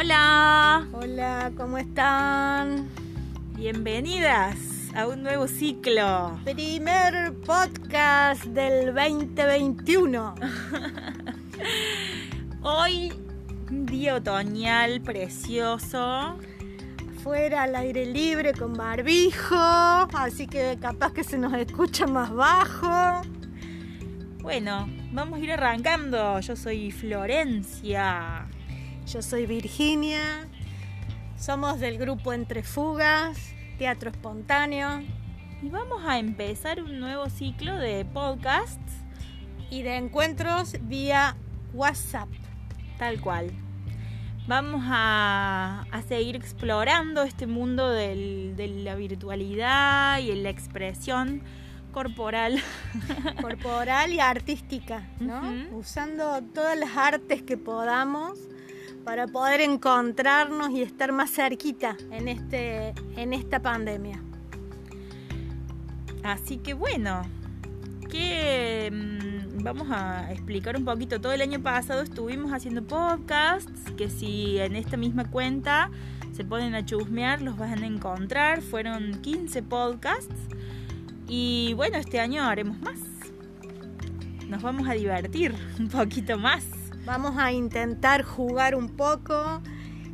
Hola, Hola, ¿cómo están? bienvenidas a un nuevo ciclo. Primer podcast del 2021. Hoy, un día otoñal precioso. Fuera al aire libre con barbijo, así que capaz que se nos escucha más bajo. Bueno, vamos a ir arrancando. Yo soy Florencia. Yo soy Virginia, somos del grupo Entre Fugas, Teatro Espontáneo Y vamos a empezar un nuevo ciclo de podcasts, y de encuentros vía WhatsApp. tal cual. Vamos a, a seguir explorando este mundo del- de la virtualidad y la expresión corporal. corporal y artística, ¿no? Usando todas las artes que podamos para poder encontrarnos y estar más cerquita en este en esta pandemia. Así que bueno, que mm, vamos a explicar un poquito. Todo el año pasado estuvimos haciendo podcasts, que si en esta misma cuenta se ponen a chusmear, los van a encontrar. Fueron 15 podcasts. Y bueno, este año haremos más. Nos vamos a divertir un poquito más. Vamos a intentar jugar un poco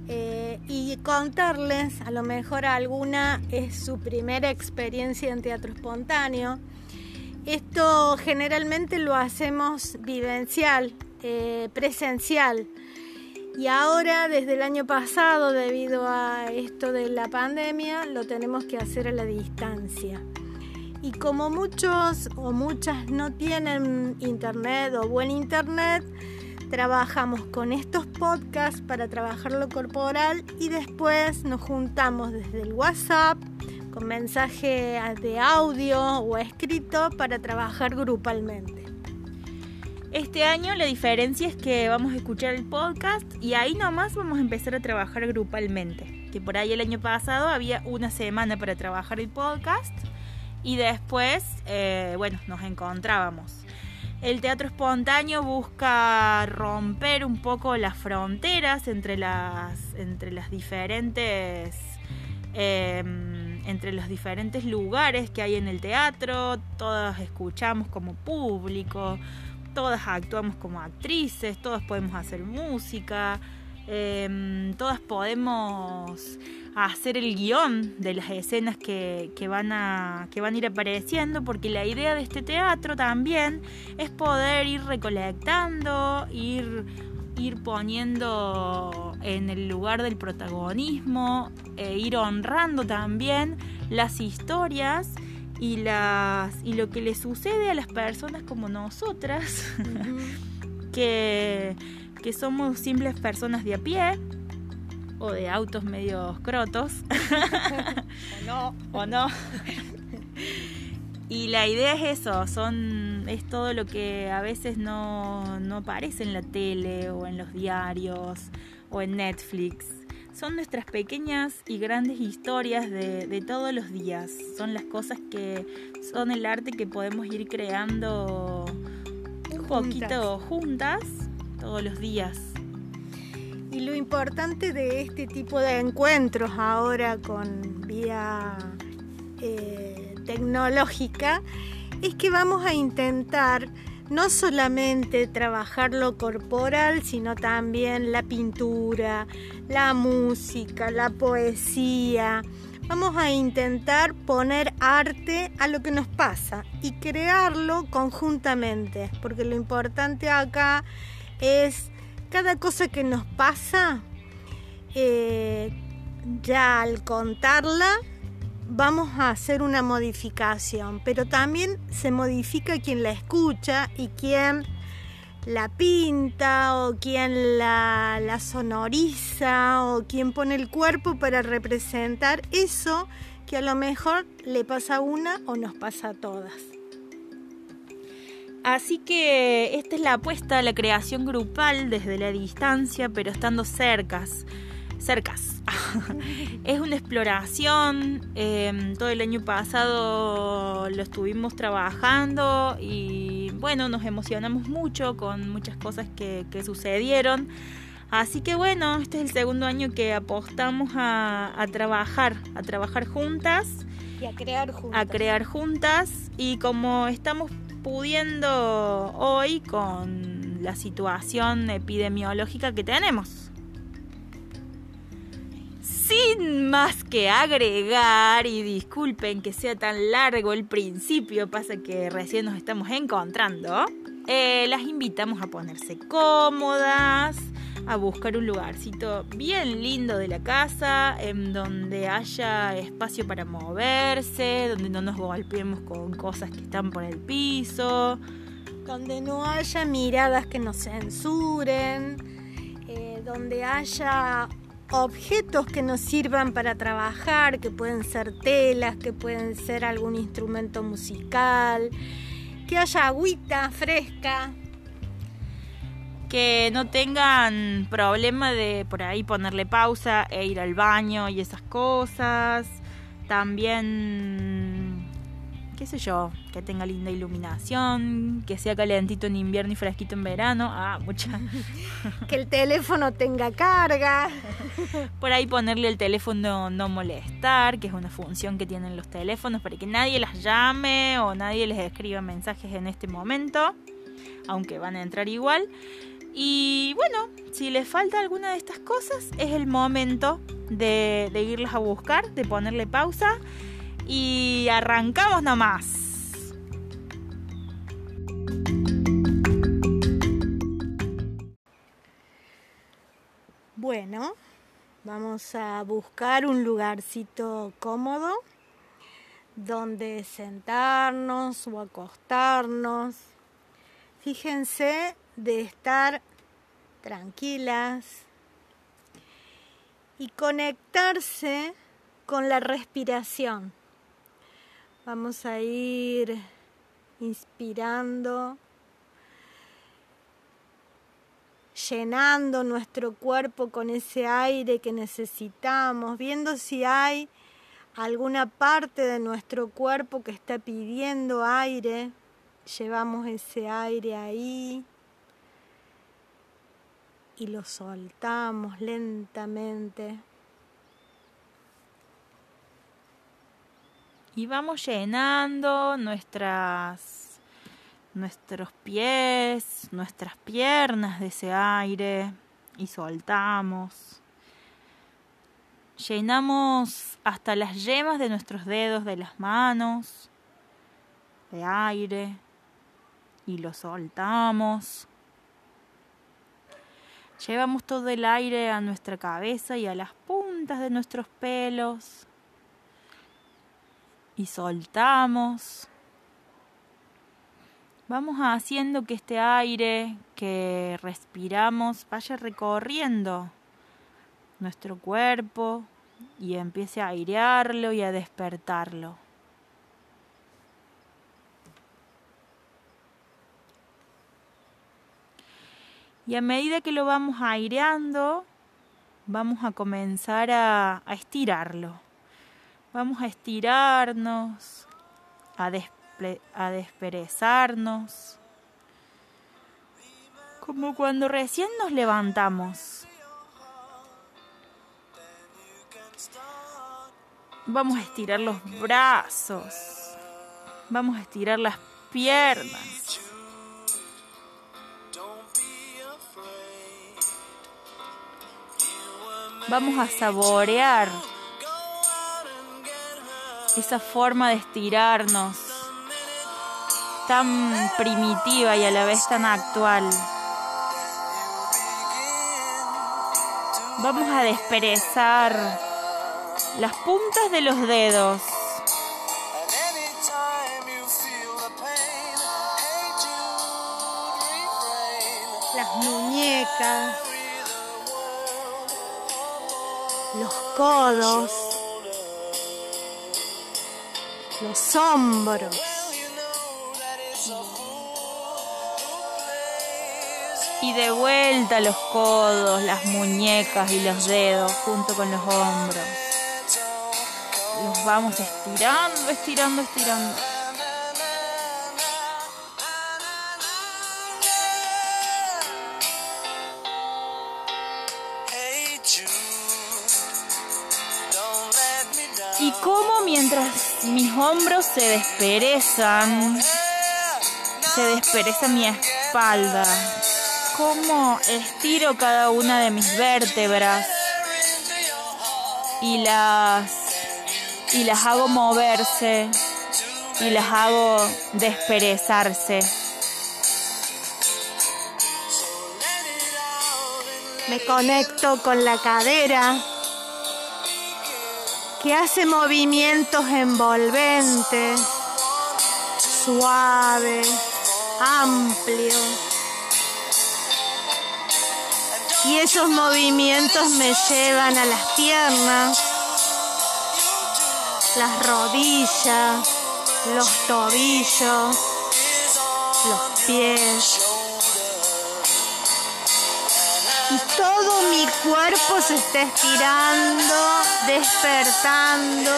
eh, y contarles, a lo mejor alguna es su primera experiencia en teatro espontáneo. Esto generalmente lo hacemos vivencial, eh, presencial. Y ahora, desde el año pasado, debido a esto de la pandemia, lo tenemos que hacer a la distancia. Y como muchos o muchas no tienen internet o buen internet, trabajamos con estos podcasts para trabajar lo corporal y después nos juntamos desde el WhatsApp con mensaje de audio o escrito para trabajar grupalmente. Este año la diferencia es que vamos a escuchar el podcast y ahí nomás vamos a empezar a trabajar grupalmente. Que por ahí el año pasado había una semana para trabajar el podcast y después, eh, bueno, nos encontrábamos. El teatro espontáneo busca romper un poco las fronteras entre las, entre las diferentes eh, entre los diferentes lugares que hay en el teatro, todas escuchamos como público, todas actuamos como actrices, todas podemos hacer música, eh, todas podemos hacer el guion de las escenas que, que van a, que van a ir apareciendo, porque la idea de este teatro también es poder ir recolectando, ir, ir poniendo en el lugar del protagonismo, e ir honrando también las historias y las y lo que le sucede a las personas como nosotras que, que somos simples personas de a pie o de autos medio crotos no. o no y la idea es eso son es todo lo que a veces no, no aparece en la tele o en los diarios o en Netflix son nuestras pequeñas y grandes historias de, de todos los días. Son las cosas que son el arte que podemos ir creando un poquito juntas todos los días. Y lo importante de este tipo de encuentros ahora con vía eh, tecnológica es que vamos a intentar no solamente trabajar lo corporal, sino también la pintura, la música, la poesía. Vamos a intentar poner arte a lo que nos pasa y crearlo conjuntamente, porque lo importante acá es cada cosa que nos pasa, eh, ya al contarla, vamos a hacer una modificación, pero también se modifica quien la escucha y quien la pinta o quien la, la sonoriza o quien pone el cuerpo para representar eso que a lo mejor le pasa a una o nos pasa a todas. Así que esta es la apuesta a la creación grupal desde la distancia, pero estando cercas. Cercas. es una exploración. eh, todo el año pasado lo estuvimos trabajando y bueno, nos emocionamos mucho con muchas cosas que, que sucedieron. Así que bueno, este es el segundo año que apostamos a, trabajar, a trabajar juntas. Y a crear juntas. A crear juntas. Y como estamos pudiendo hoy con la situación epidemiológica que tenemos. Sin más que agregar, y disculpen que sea tan largo el principio, pasa que recién nos estamos encontrando, eh, las invitamos a ponerse cómodas, a buscar un lugarcito bien lindo de la casa, en donde haya espacio para moverse, donde no nos golpeemos con cosas que están por el piso. Donde no haya miradas que nos censuren, eh, donde haya objetos que nos sirvan para trabajar, que pueden ser telas, que pueden ser algún instrumento musical, que haya agüita fresca, que no tengan problema de por ahí ponerle pausa e ir al baño y esas cosas. También, qué sé yo, que tenga linda iluminación, que sea calentito en invierno y fresquito en verano. Ah, mucha. que el teléfono tenga carga. por ahí ponerle el teléfono no molestar, que es una función que tienen los teléfonos para que nadie las llame o nadie les escriba mensajes en este momento, aunque van a entrar igual. Y bueno, si les falta alguna de estas cosas, es el momento de, irlas a buscar, de ponerle pausa y arrancamos nomás. Bueno, vamos a buscar un lugarcito cómodo donde sentarnos o acostarnos. Fíjense de estar tranquilas y conectarse con la respiración. Vamos a ir inspirando, llenando nuestro cuerpo con ese aire que necesitamos, viendo si hay alguna parte de nuestro cuerpo que está pidiendo aire. Llevamos ese aire ahí y lo soltamos lentamente. Y vamos llenando nuestras nuestros pies, nuestras piernas de ese aire y soltamos. Llenamos hasta las yemas de nuestros dedos de las manos de aire y lo soltamos. Llevamos todo el aire a nuestra cabeza y a las puntas de nuestros pelos. Y soltamos. Vamos haciendo que este aire que respiramos vaya recorriendo nuestro cuerpo y empiece a airearlo y a despertarlo. Y a medida que lo vamos aireando, vamos a comenzar a, estirarlo. Vamos a estirarnos, a, a desperezarnos. Como cuando recién nos levantamos. Vamos a estirar los brazos. Vamos a estirar las piernas. Vamos a saborear esa forma de estirarnos tan primitiva y a la vez tan actual. Vamos a desperezar las puntas de los dedos. Las muñecas los codos, los hombros. Y de vuelta los codos, las muñecas y los dedos junto con los hombros. Los vamos estirando, estirando, estirando. Hombros se desperezan, se despereza mi espalda, cómo estiro cada una de mis vértebras y las y las hago moverse y las hago desperezarse. Me conecto con la cadera que hace movimientos envolventes, suaves, amplios. Y esos movimientos me llevan a las piernas, las rodillas, los tobillos, los pies. Y todo mi cuerpo se está estirando, despertando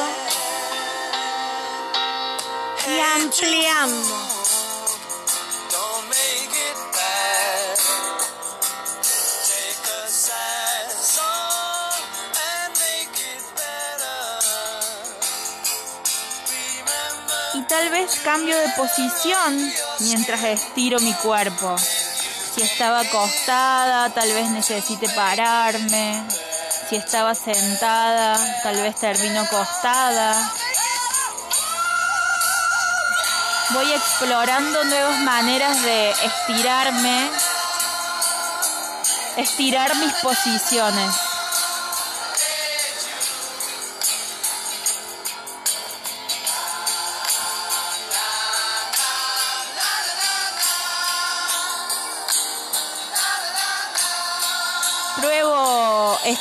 y ampliando. Y tal vez cambio de posición mientras estiro mi cuerpo. Si estaba acostada, tal vez necesite pararme. Si estaba sentada, tal vez termino acostada. Voy explorando nuevas maneras de estirarme, estirar mis posiciones.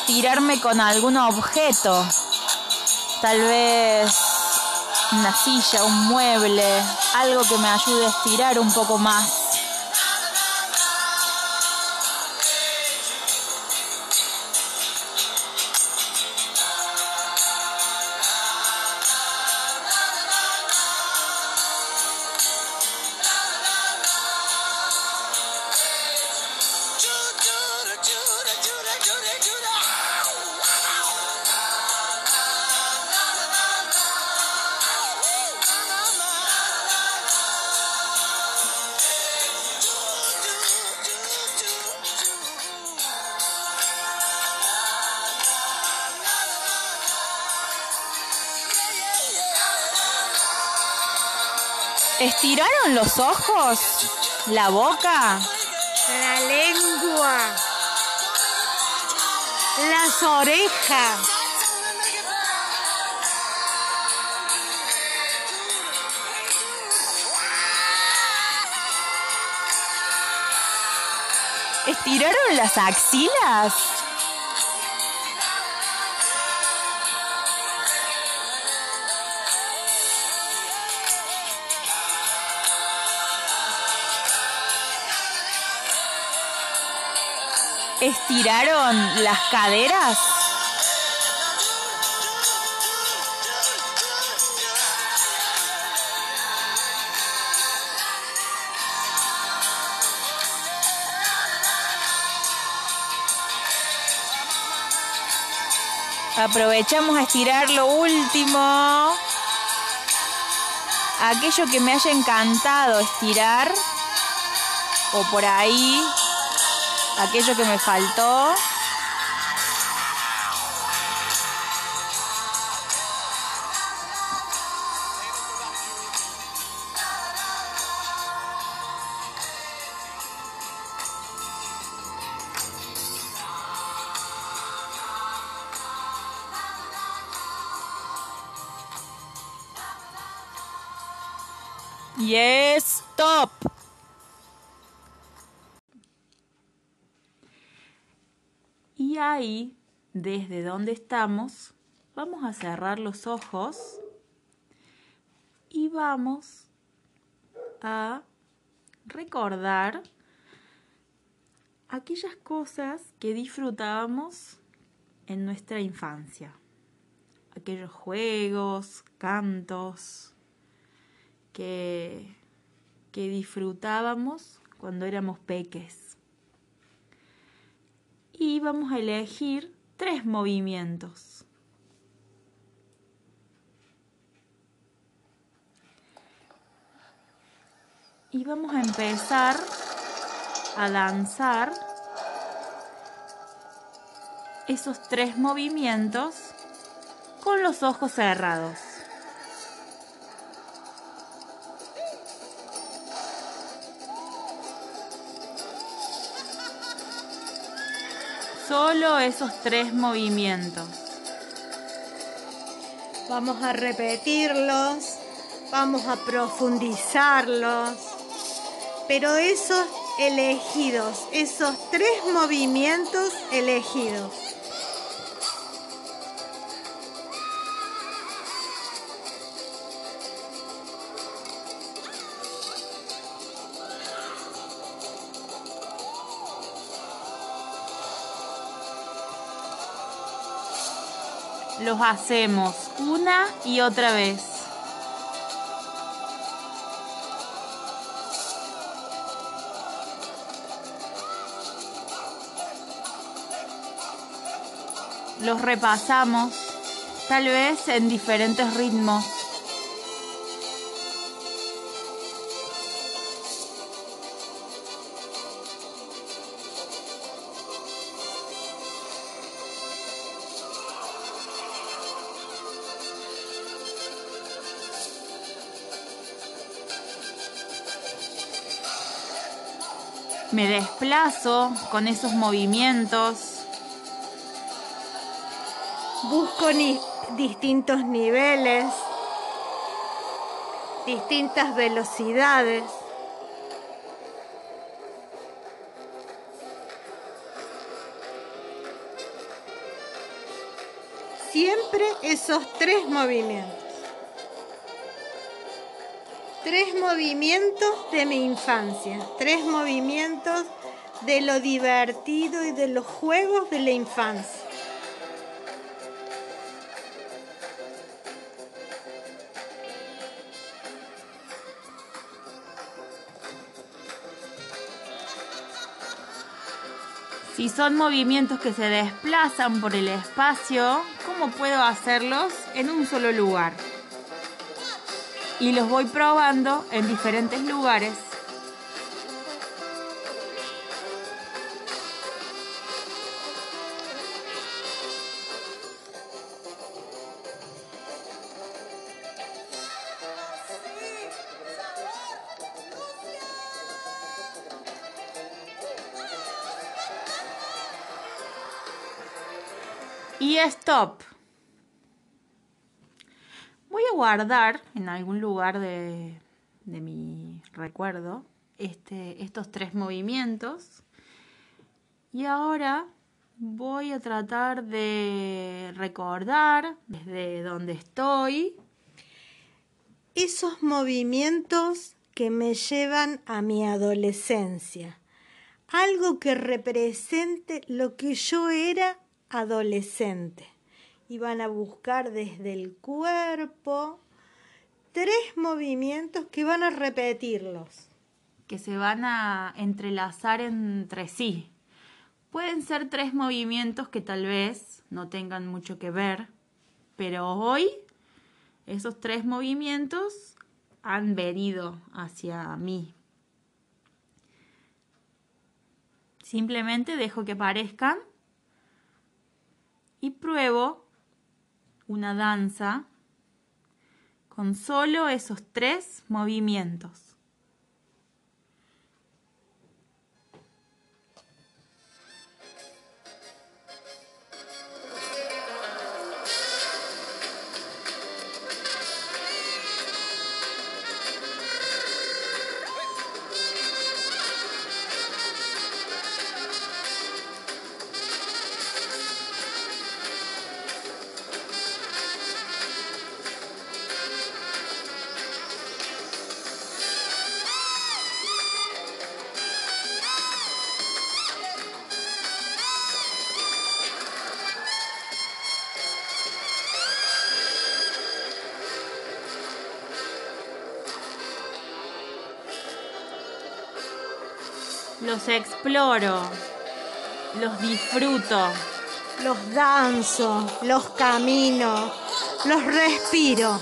Estirarme con algún objeto, tal vez una silla, un mueble, algo que me ayude a estirar un poco más. ¿Estiraron los ojos? ¿La boca? La lengua. Las orejas. ¿Estiraron las axilas? ¿Estiraron las caderas? Aprovechamos a estirar lo último. Aquello que me haya encantado estirar. O por ahí. Aquello que me faltó. Donde estamos, vamos a cerrar los ojos y vamos a recordar aquellas cosas que disfrutábamos en nuestra infancia. Aquellos juegos, cantos que, que disfrutábamos cuando éramos peques. Y vamos a elegir tres movimientos. Y vamos a empezar a lanzar esos tres movimientos con los ojos cerrados. Solo esos tres movimientos. Vamos a repetirlos, vamos a profundizarlos, pero esos elegidos, esos tres movimientos elegidos. Los hacemos una y otra vez. Los repasamos, tal vez en diferentes ritmos. Me desplazo con esos movimientos. Busco distintos niveles, distintas velocidades. Siempre esos tres movimientos. Tres movimientos de mi infancia, tres movimientos de lo divertido y de los juegos de la infancia. Si son movimientos que se desplazan por el espacio, ¿cómo puedo hacerlos en un solo lugar? Y los voy probando en diferentes lugares. Y stop guardar en algún lugar de, mi recuerdo este, estos tres movimientos. Y ahora voy a tratar de recordar desde donde estoy esos movimientos que me llevan a mi adolescencia. Algo que represente lo que yo era adolescente y van a buscar desde el cuerpo tres movimientos que van a repetirlos. Que se van a entrelazar entre sí. Pueden ser tres movimientos que tal vez no tengan mucho que ver, pero hoy esos tres movimientos han venido hacia mí. Simplemente dejo que aparezcan y pruebo una danza con solo esos tres movimientos. Los exploro, los disfruto. los danzo, los camino, los respiro.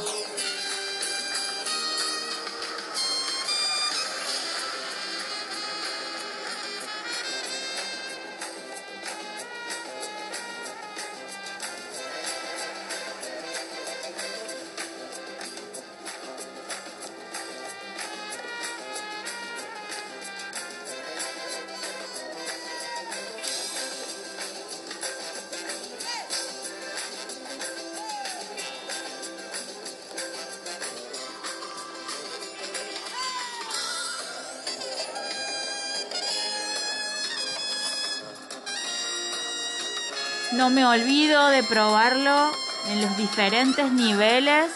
No me olvido de probarlo en los diferentes niveles.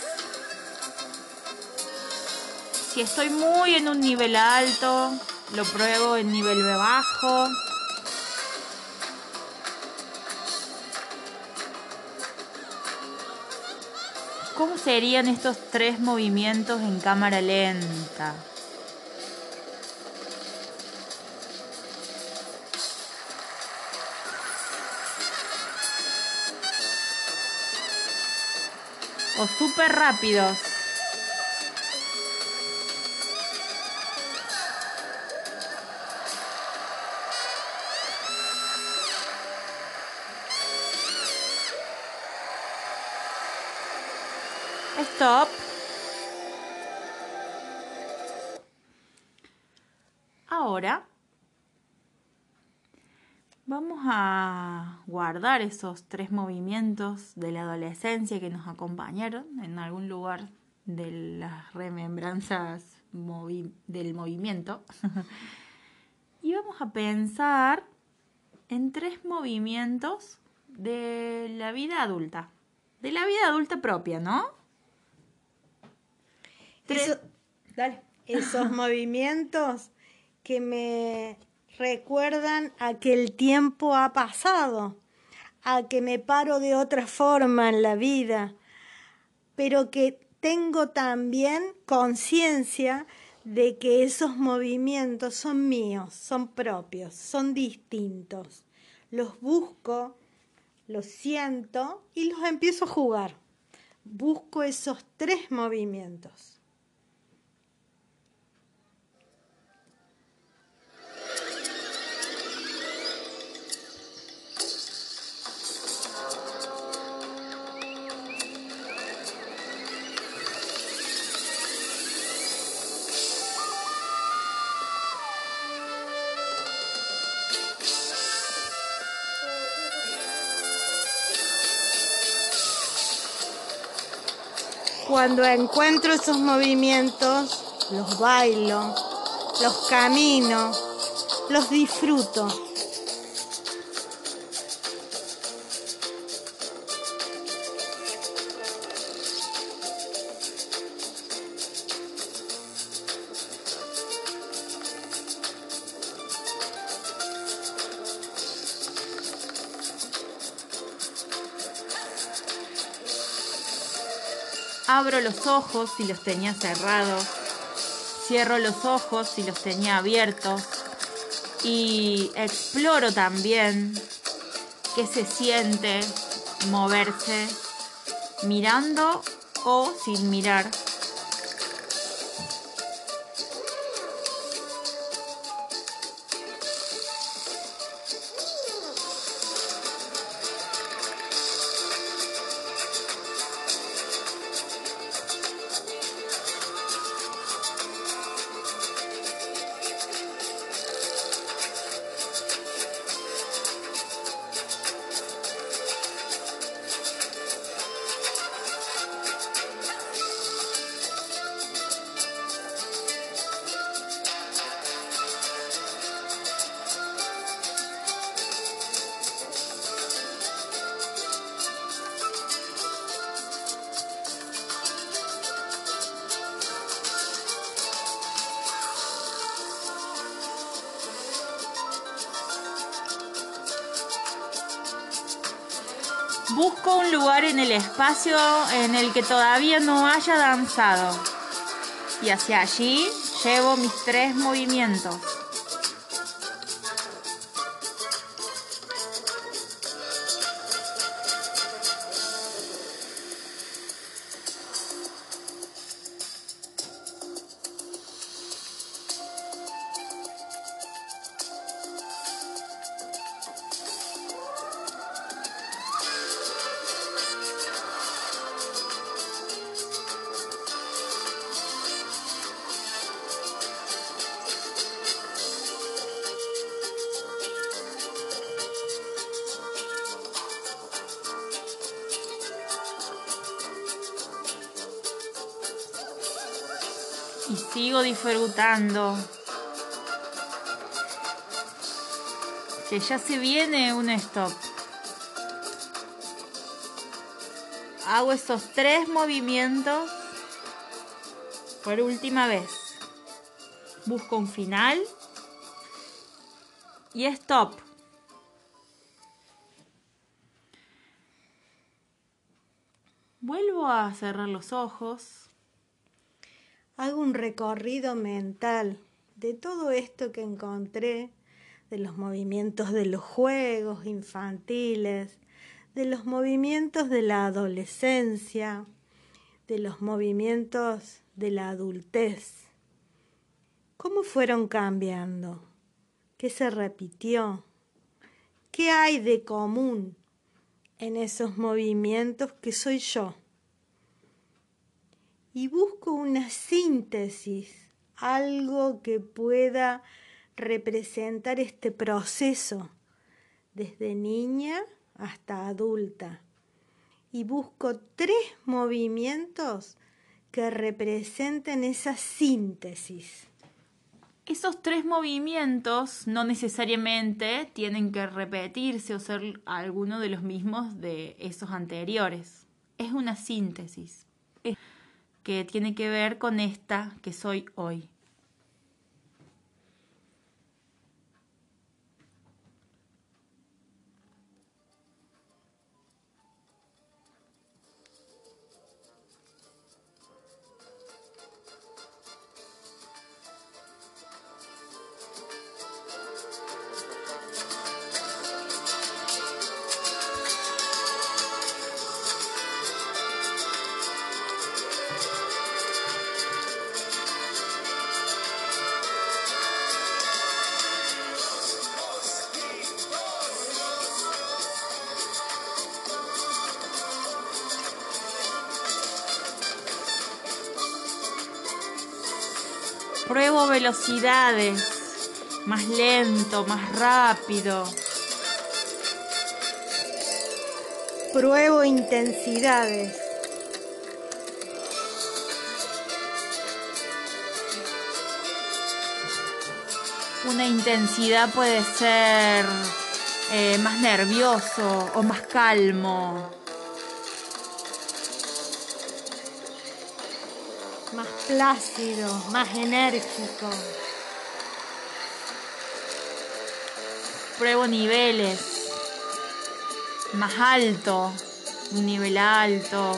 Si estoy muy en un nivel alto, lo pruebo en nivel bajo. ¿Cómo serían estos tres movimientos en cámara lenta? O súper rápidos. A guardar esos tres movimientos de la adolescencia que nos acompañaron en algún lugar de las remembranzas del movimiento. y vamos a pensar en tres movimientos de la vida adulta, de la vida adulta propia, ¿no? dale. Esos movimientos que me recuerdan a que el tiempo ha pasado, a que me paro de otra forma en la vida, pero que tengo también conciencia de que esos movimientos son míos, son propios, son distintos. Los busco, los siento y los empiezo a jugar. Busco esos tres movimientos. Cuando encuentro esos movimientos, los bailo, los camino, los disfruto. Los ojos si los tenía cerrados. Cierro los ojos si los tenía abiertos. Y exploro también qué se siente moverse mirando o sin mirar Busco un lugar en el espacio en el que todavía no haya danzado. Y hacia allí llevo mis tres movimientos. Sigo disfrutando. Que ya se viene un stop. Hago esos tres movimientos por última vez. Busco un final y stop. Vuelvo a cerrar los ojos. Un recorrido mental de todo esto que encontré, de los movimientos de los juegos infantiles, de los movimientos de la adolescencia, de los movimientos de la adultez. ¿Cómo fueron cambiando? ¿Qué se repitió? ¿Qué hay de común en esos movimientos que soy yo? Y busco una síntesis, algo que pueda representar este proceso desde niña hasta adulta. Y busco tres movimientos que representen esa síntesis. Esos tres movimientos no necesariamente tienen que repetirse o ser alguno de los mismos de esos anteriores. Es una síntesis que tiene que ver con esta que soy hoy. Velocidades, más lento, más rápido. Pruebo intensidades. Una intensidad puede ser eh, más nervioso o más calmo. Plácido, más enérgico. Pruebo niveles, más alto, un nivel alto,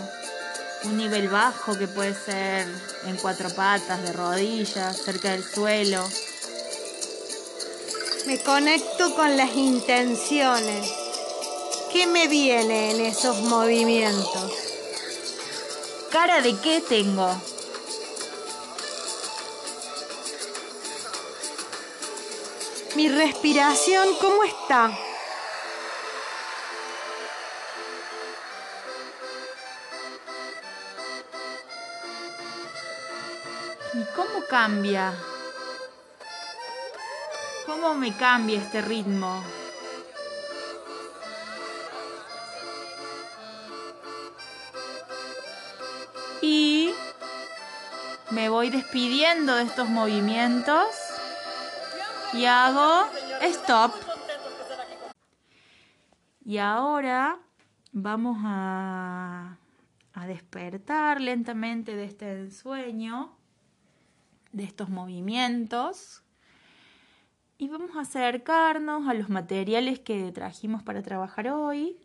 un nivel bajo que puede ser en cuatro patas, de rodillas, cerca del suelo. Me conecto con las intenciones. ¿Qué me viene en esos movimientos? ¿Cara de qué tengo? Mi respiración, ¿cómo está? ¿Y cómo cambia? ¿Cómo me cambia este ritmo? Y me voy despidiendo de estos movimientos y hago stop. Y ahora vamos a, a despertar lentamente de este sueño, de estos movimientos. Y vamos a acercarnos a los materiales que trajimos para trabajar hoy.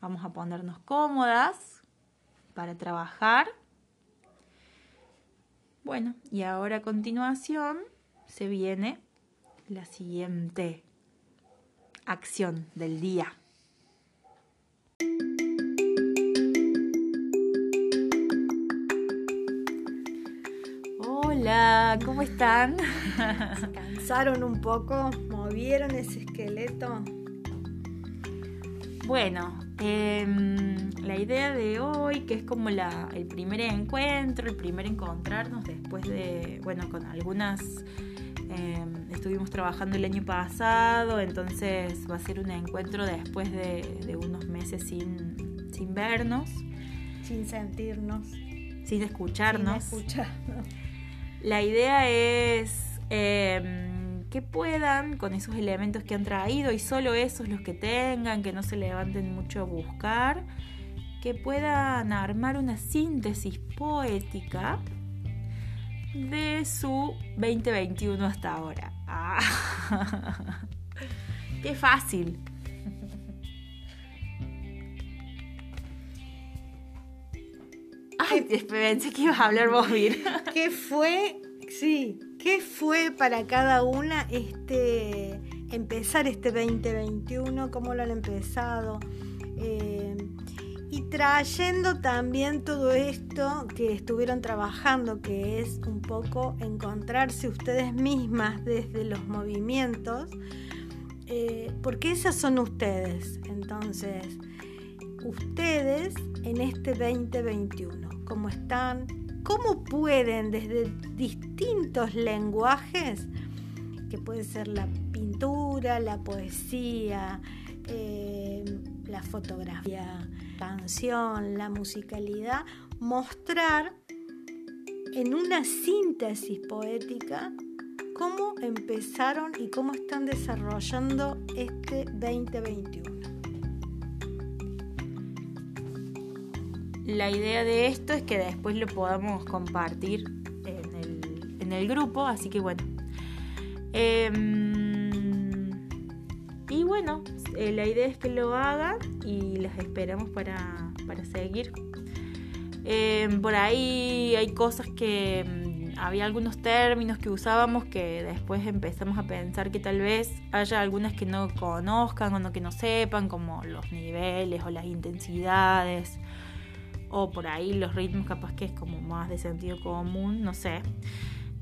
Vamos a ponernos cómodas para trabajar. Bueno, y ahora a continuación se viene la siguiente acción del día. Hola, ¿cómo están? ¿Se cansaron un poco? ¿Movieron ese esqueleto? Bueno, em, la idea de hoy, que es como la, el primer encuentro, el primer encontrarnos después de, bueno, con algunas Em, estuvimos trabajando el año pasado, entonces va a ser un encuentro después de, unos meses sin, sin, vernos. Sin sentirnos. Sin escucharnos. Sin escucharnos. La idea es em, que puedan, con esos elementos que han traído, y solo esos los que tengan, que no se levanten mucho a buscar, que puedan armar una síntesis poética de su 2021 hasta ahora. Ah. ¡Qué fácil! Ay, pensé que ibas a hablar vos, Vir. ¿Qué fue? Sí, ¿qué fue para cada una este empezar este 2021? ¿Cómo lo han empezado? Eh, trayendo también todo esto que estuvieron trabajando, que es un poco encontrarse ustedes mismas desde los movimientos, eh, porque esas son ustedes. Entonces, ustedes en este 2021, ¿cómo están? ¿Cómo pueden desde distintos lenguajes, que puede ser la pintura, la poesía, eh, la fotografía, canción, la musicalidad, mostrar en una síntesis poética cómo empezaron y cómo están desarrollando este 2021. La idea de esto es que después lo podamos compartir en el, grupo, así que bueno. Em, y bueno, eh, la idea es que lo hagan y las esperamos para, seguir. Em, por ahí hay cosas que mm, había algunos términos que usábamos que después empezamos a pensar que tal vez haya algunas que no conozcan o no que no sepan, como los niveles o las intensidades, o por ahí los ritmos capaz que es como más de sentido común, no sé.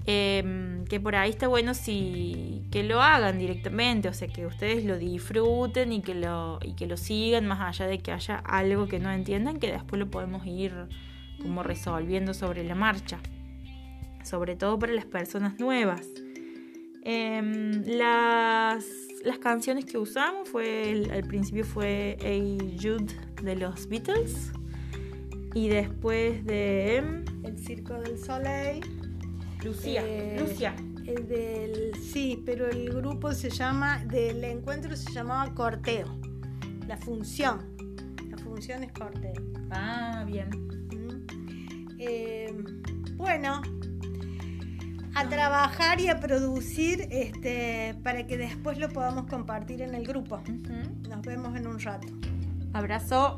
Em, que por ahí está bueno si que lo hagan directamente, o sea, que ustedes lo disfruten y que lo, y que lo sigan más allá de que haya algo que no entiendan, que después lo podemos ir como resolviendo sobre la marcha, sobre todo para las personas nuevas. Em, las, las, canciones que usamos fue al principio fue A Jude de los Beatles y después de El Circo del Soleil Lucía, eh, Lucia. El del, sí, pero el grupo se llama, del encuentro se llamaba corteo. La función. La función es corteo. Ah, bien. Mm. Eh, bueno, a trabajar y a producir este, para que después lo podamos compartir en el grupo. Nos vemos en un rato. Abrazo.